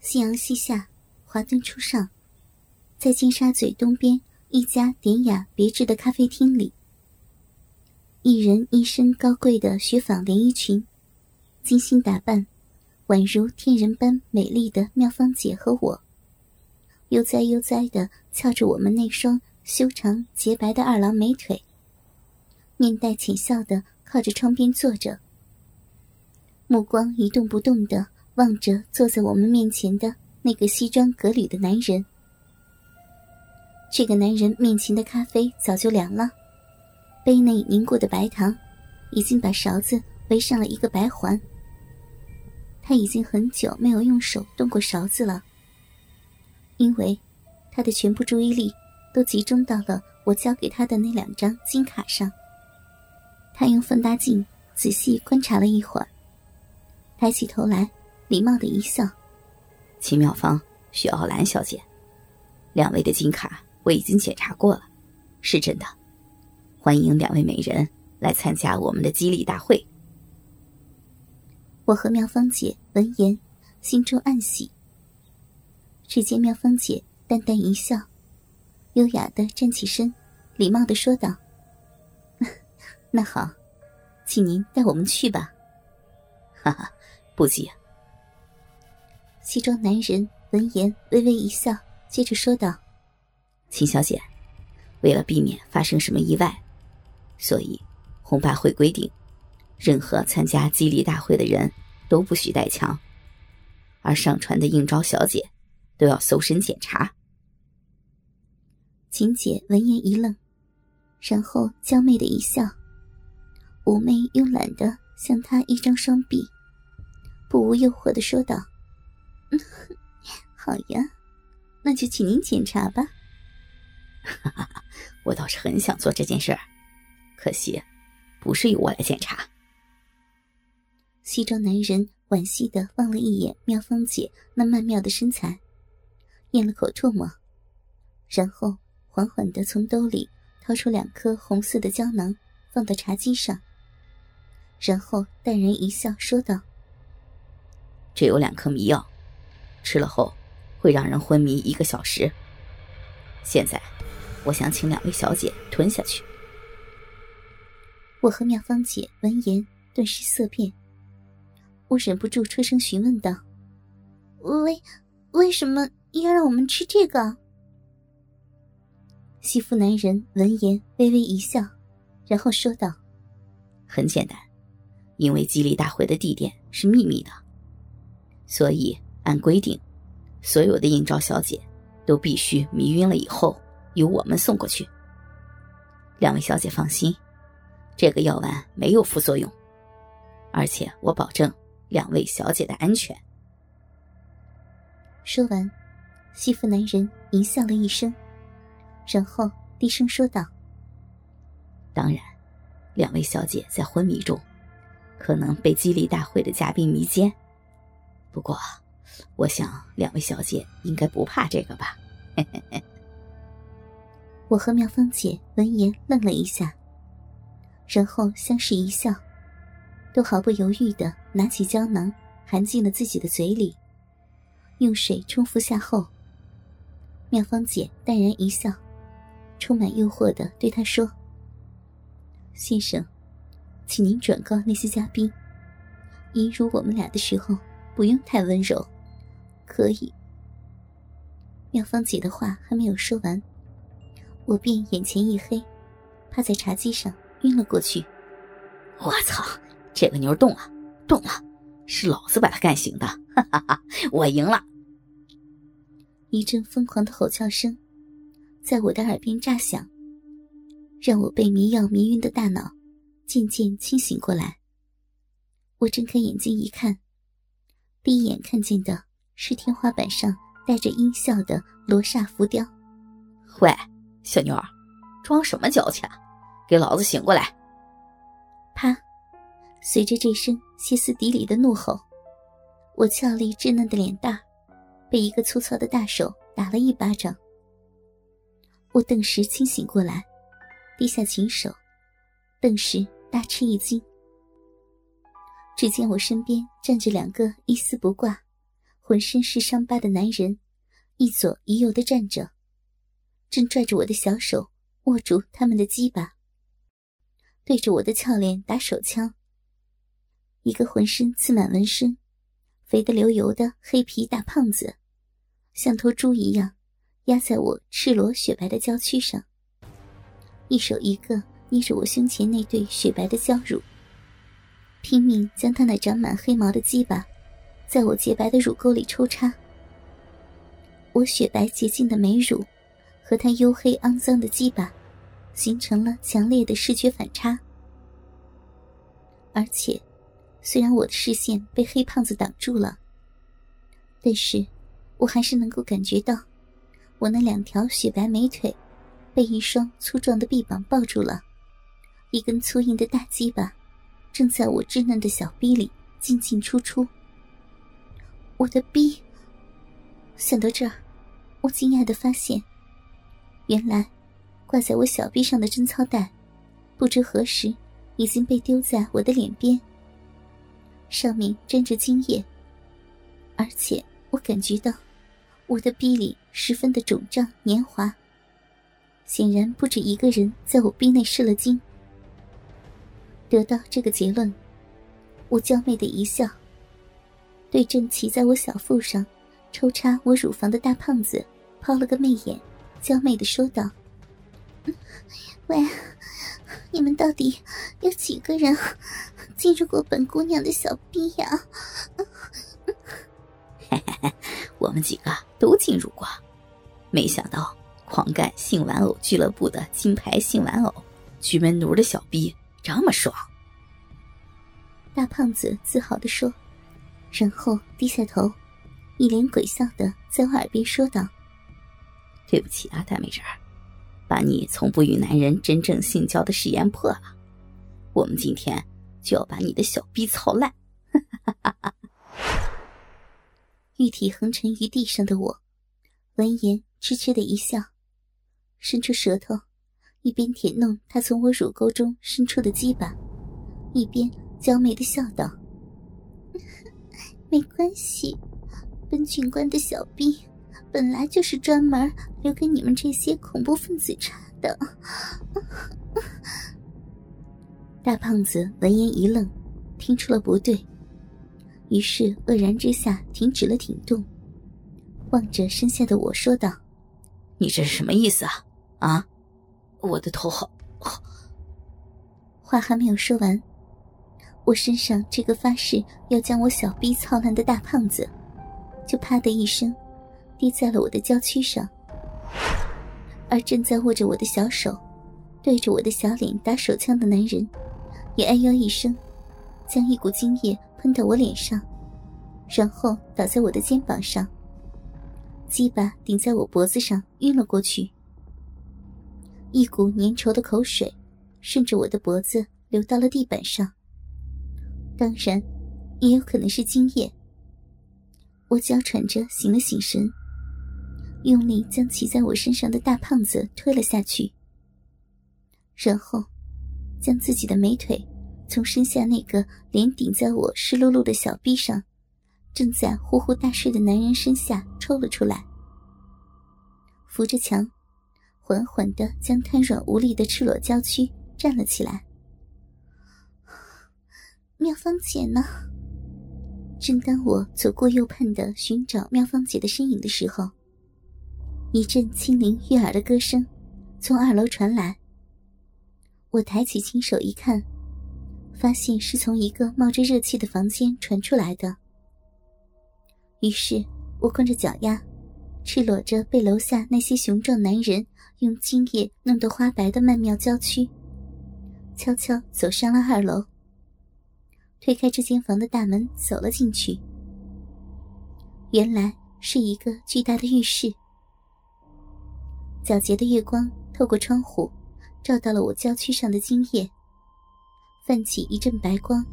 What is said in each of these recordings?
夕阳西下，华灯初上，在金沙咀东边一家典雅别致的咖啡厅里，一人一身高贵的雪纺连衣裙，精心打扮，宛如天人般美丽的妙芳姐和我，悠哉悠哉的翘着我们那双修长洁白的二郎美腿，面带浅笑的靠着窗边坐着，目光一动不动的。望着坐在我们面前的那个西装革履的男人，这个男人面前的咖啡早就凉了，杯内凝固的白糖已经把勺子围上了一个白环。他已经很久没有用手动过勺子了，因为他的全部注意力都集中到了我交给他的那两张金卡上。他用放大镜仔细观察了一会儿，抬起头来。礼貌的一笑，秦妙芳、许傲兰小姐，两位的金卡我已经检查过了，是真的。欢迎两位美人来参加我们的激励大会。我和妙芳姐闻言，心中暗喜。只见妙芳姐淡淡一笑，优雅的站起身，礼貌的说道：“ 那好，请您带我们去吧。”哈哈，不急。西装男人闻言微微一笑，接着说道：“秦小姐，为了避免发生什么意外，所以红八会规定，任何参加激励大会的人都不许带枪，而上船的应招小姐都要搜身检查。”秦姐闻言一愣，然后娇媚的一笑，妩媚慵懒的向他一张双臂，不无诱惑的说道。好呀，那就请您检查吧。哈哈，我倒是很想做这件事儿，可惜不是由我来检查。西装男人惋惜的望了一眼妙芳姐那曼妙的身材，咽了口唾沫，然后缓缓的从兜里掏出两颗红色的胶囊，放到茶几上，然后淡然一笑，说道：“这有两颗迷药。”吃了后，会让人昏迷一个小时。现在，我想请两位小姐吞下去。我和妙芳姐闻言顿时色变，我忍不住出声询问道：“为为什么要让我们吃这个？”西服男人闻言微微一笑，然后说道：“很简单，因为激励大会的地点是秘密的，所以。”按规定，所有的应召小姐都必须迷晕了以后由我们送过去。两位小姐放心，这个药丸没有副作用，而且我保证两位小姐的安全。说完，西服男人淫笑了一声，然后低声说道：“当然，两位小姐在昏迷中可能被激励大会的嘉宾迷奸，不过……”我想，两位小姐应该不怕这个吧？我和妙芳姐闻言愣了一下，然后相视一笑，都毫不犹豫的拿起胶囊含进了自己的嘴里，用水冲服下后，妙芳姐淡然一笑，充满诱惑的对他说：“先生，请您转告那些嘉宾，淫辱我们俩的时候不用太温柔。”可以。妙芳姐的话还没有说完，我便眼前一黑，趴在茶几上晕了过去。我操！这个妞动了，动了，是老子把她干醒的！哈哈哈！我赢了！一阵疯狂的吼叫声在我的耳边炸响，让我被迷药迷晕的大脑渐渐清醒过来。我睁开眼睛一看，第一眼看见的。是天花板上带着音效的罗刹浮雕。喂，小妞儿，装什么娇气啊？给老子醒过来！啪！随着这声歇斯底里的怒吼，我俏丽稚嫩的脸蛋被一个粗糙的大手打了一巴掌。我顿时清醒过来，低下琴手，顿时大吃一惊。只见我身边站着两个一丝不挂。浑身是伤疤的男人，一左一右的站着，正拽着我的小手握住他们的鸡巴，对着我的俏脸打手枪。一个浑身刺满纹身、肥得流油的黑皮大胖子，像头猪一样压在我赤裸雪白的娇躯上，一手一个捏着我胸前那对雪白的娇乳，拼命将他那长满黑毛的鸡巴。在我洁白的乳沟里抽插，我雪白洁净的美乳和他黝黑肮脏的鸡巴形成了强烈的视觉反差。而且，虽然我的视线被黑胖子挡住了，但是我还是能够感觉到，我那两条雪白美腿被一双粗壮的臂膀抱住了，一根粗硬的大鸡巴正在我稚嫩的小臂里进进出出。我的逼。想到这儿，我惊讶的发现，原来挂在我小臂上的贞操带，不知何时已经被丢在我的脸边，上面沾着精液，而且我感觉到我的逼里十分的肿胀黏滑，显然不止一个人在我逼内射了精。得到这个结论，我娇媚的一笑。对正骑在我小腹上，抽插我乳房的大胖子抛了个媚眼，娇媚的说道：“喂，你们到底有几个人进入过本姑娘的小逼呀？”“嘿嘿嘿，我们几个都进入过，没想到狂干性玩偶俱乐部的金牌性玩偶，菊门奴的小逼这么爽。”大胖子自豪的说。然后低下头，一脸鬼笑的在我耳边说道：“对不起啊，大美人儿，把你从不与男人真正性交的誓言破了。我们今天就要把你的小逼操烂！”哈哈哈！玉体横沉于地上的我，闻言痴痴的一笑，伸出舌头，一边舔弄他从我乳沟中伸出的鸡巴，一边娇媚的笑道。没关系，本警官的小兵本来就是专门留给你们这些恐怖分子插的。大胖子闻言一愣，听出了不对，于是愕然之下停止了挺动，望着身下的我说道：“你这是什么意思啊？啊，我的头好……好……”话还没有说完。我身上这个发誓要将我小逼操烂的大胖子，就啪的一声，滴在了我的娇躯上。而正在握着我的小手，对着我的小脸打手枪的男人，也哎呦一声，将一股精液喷到我脸上，然后倒在我的肩膀上，鸡巴顶在我脖子上，晕了过去。一股粘稠的口水顺着我的脖子流到了地板上。当然，也有可能是精液。我娇喘着醒了醒神，用力将骑在我身上的大胖子推了下去，然后将自己的美腿从身下那个脸顶在我湿漉漉的小臂上，正在呼呼大睡的男人身下抽了出来，扶着墙，缓缓的将瘫软无力的赤裸娇躯站了起来。妙芳姐呢？正当我左顾右盼的寻找妙芳姐的身影的时候，一阵清灵悦耳的歌声从二楼传来。我抬起轻手一看，发现是从一个冒着热气的房间传出来的。于是我光着脚丫，赤裸着被楼下那些雄壮男人用精液弄得花白的曼妙娇躯，悄悄走上了二楼。推开这间房的大门，走了进去。原来是一个巨大的浴室，皎洁的月光透过窗户，照到了我娇躯上的精液，泛起一阵白光。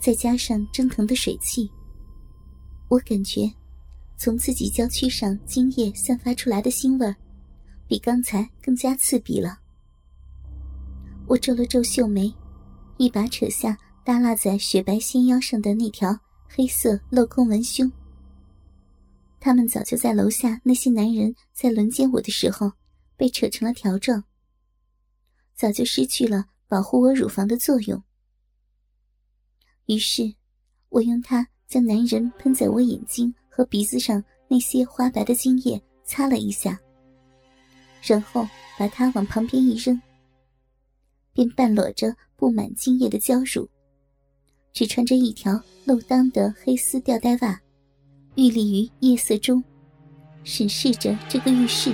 再加上蒸腾的水汽，我感觉从自己娇躯上精液散发出来的腥味比刚才更加刺鼻了。我皱了皱秀眉，一把扯下。耷拉在雪白纤腰上的那条黑色镂空文胸，他们早就在楼下那些男人在轮奸我的时候被扯成了条状，早就失去了保护我乳房的作用。于是，我用它将男人喷在我眼睛和鼻子上那些花白的精液擦了一下，然后把它往旁边一扔，便半裸着布满精液的娇乳，只穿着一条露裆的黑丝吊带袜。屹立于夜色中，审视着这个浴室。